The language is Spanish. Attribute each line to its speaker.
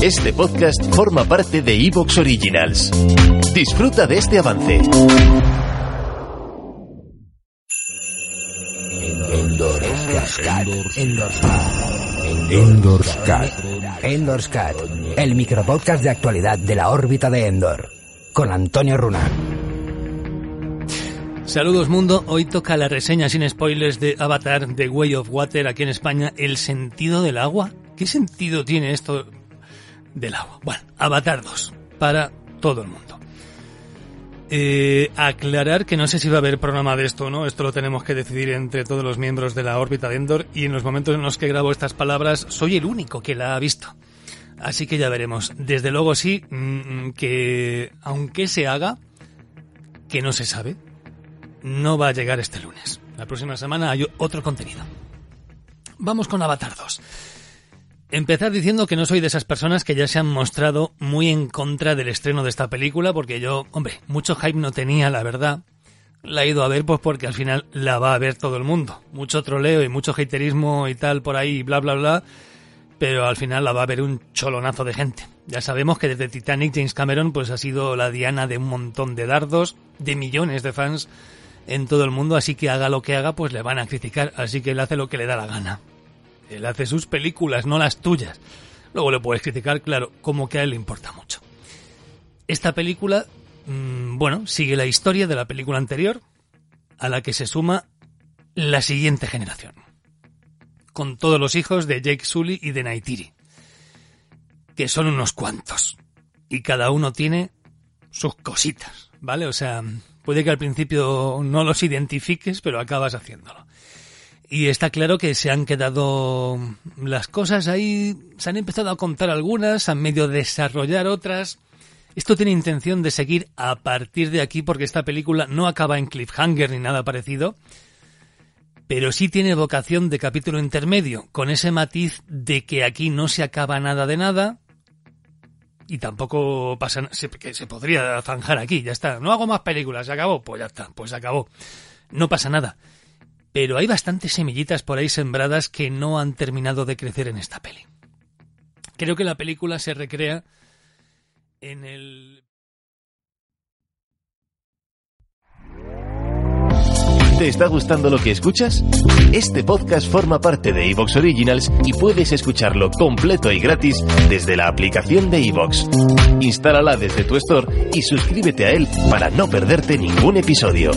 Speaker 1: Este podcast forma parte de Evox Originals. Disfruta de este avance.
Speaker 2: Endorscat. Endorscat. El micropodcast de actualidad de la órbita de Endor. Con Antonio Runa.
Speaker 3: Saludos mundo, hoy toca la reseña sin spoilers de Avatar The Way of Water aquí en España. ¿El sentido del agua? ¿Qué sentido tiene esto del agua? Bueno, Avatar 2, para todo el mundo. Eh, aclarar que no sé si va a haber programa de esto o no, esto lo tenemos que decidir entre todos los miembros de la órbita de Endor y en los momentos en los que grabo estas palabras soy el único que la ha visto. Así que ya veremos. Desde luego sí, mm, que aunque se haga, que no se sabe, no va a llegar este lunes. La próxima semana hay otro contenido. Vamos con Avatar 2. Empezar diciendo que no soy de esas personas que ya se han mostrado muy en contra del estreno de esta película, porque yo, hombre, mucho hype no tenía, la verdad. La he ido a ver pues porque al final la va a ver todo el mundo. Mucho troleo y mucho haterismo y tal por ahí, bla bla bla, pero al final la va a ver un cholonazo de gente. Ya sabemos que desde Titanic James Cameron pues ha sido la diana de un montón de dardos, de millones de fans en todo el mundo, así que haga lo que haga, pues le van a criticar, así que él hace lo que le da la gana. Él hace sus películas, no las tuyas. Luego le puedes criticar, claro, como que a él le importa mucho. Esta película, mmm, bueno, sigue la historia de la película anterior, a la que se suma la siguiente generación. Con todos los hijos de Jake Sully y de Naitiri. Que son unos cuantos. Y cada uno tiene sus cositas, ¿vale? O sea, puede que al principio no los identifiques, pero acabas haciéndolo. Y está claro que se han quedado las cosas ahí, se han empezado a contar algunas, han medio desarrollar otras. Esto tiene intención de seguir a partir de aquí porque esta película no acaba en cliffhanger ni nada parecido, pero sí tiene vocación de capítulo intermedio, con ese matiz de que aquí no se acaba nada de nada, y tampoco pasa que se podría zanjar aquí, ya está. No hago más películas, se acabó, pues ya está, pues se acabó. No pasa nada. Pero hay bastantes semillitas por ahí sembradas que no han terminado de crecer en esta peli. Creo que la película se recrea en el
Speaker 1: ¿Te está gustando lo que escuchas? Este podcast forma parte de Evox Originals y puedes escucharlo completo y gratis desde la aplicación de Evox. Instálala desde tu store y suscríbete a él para no perderte ningún episodio.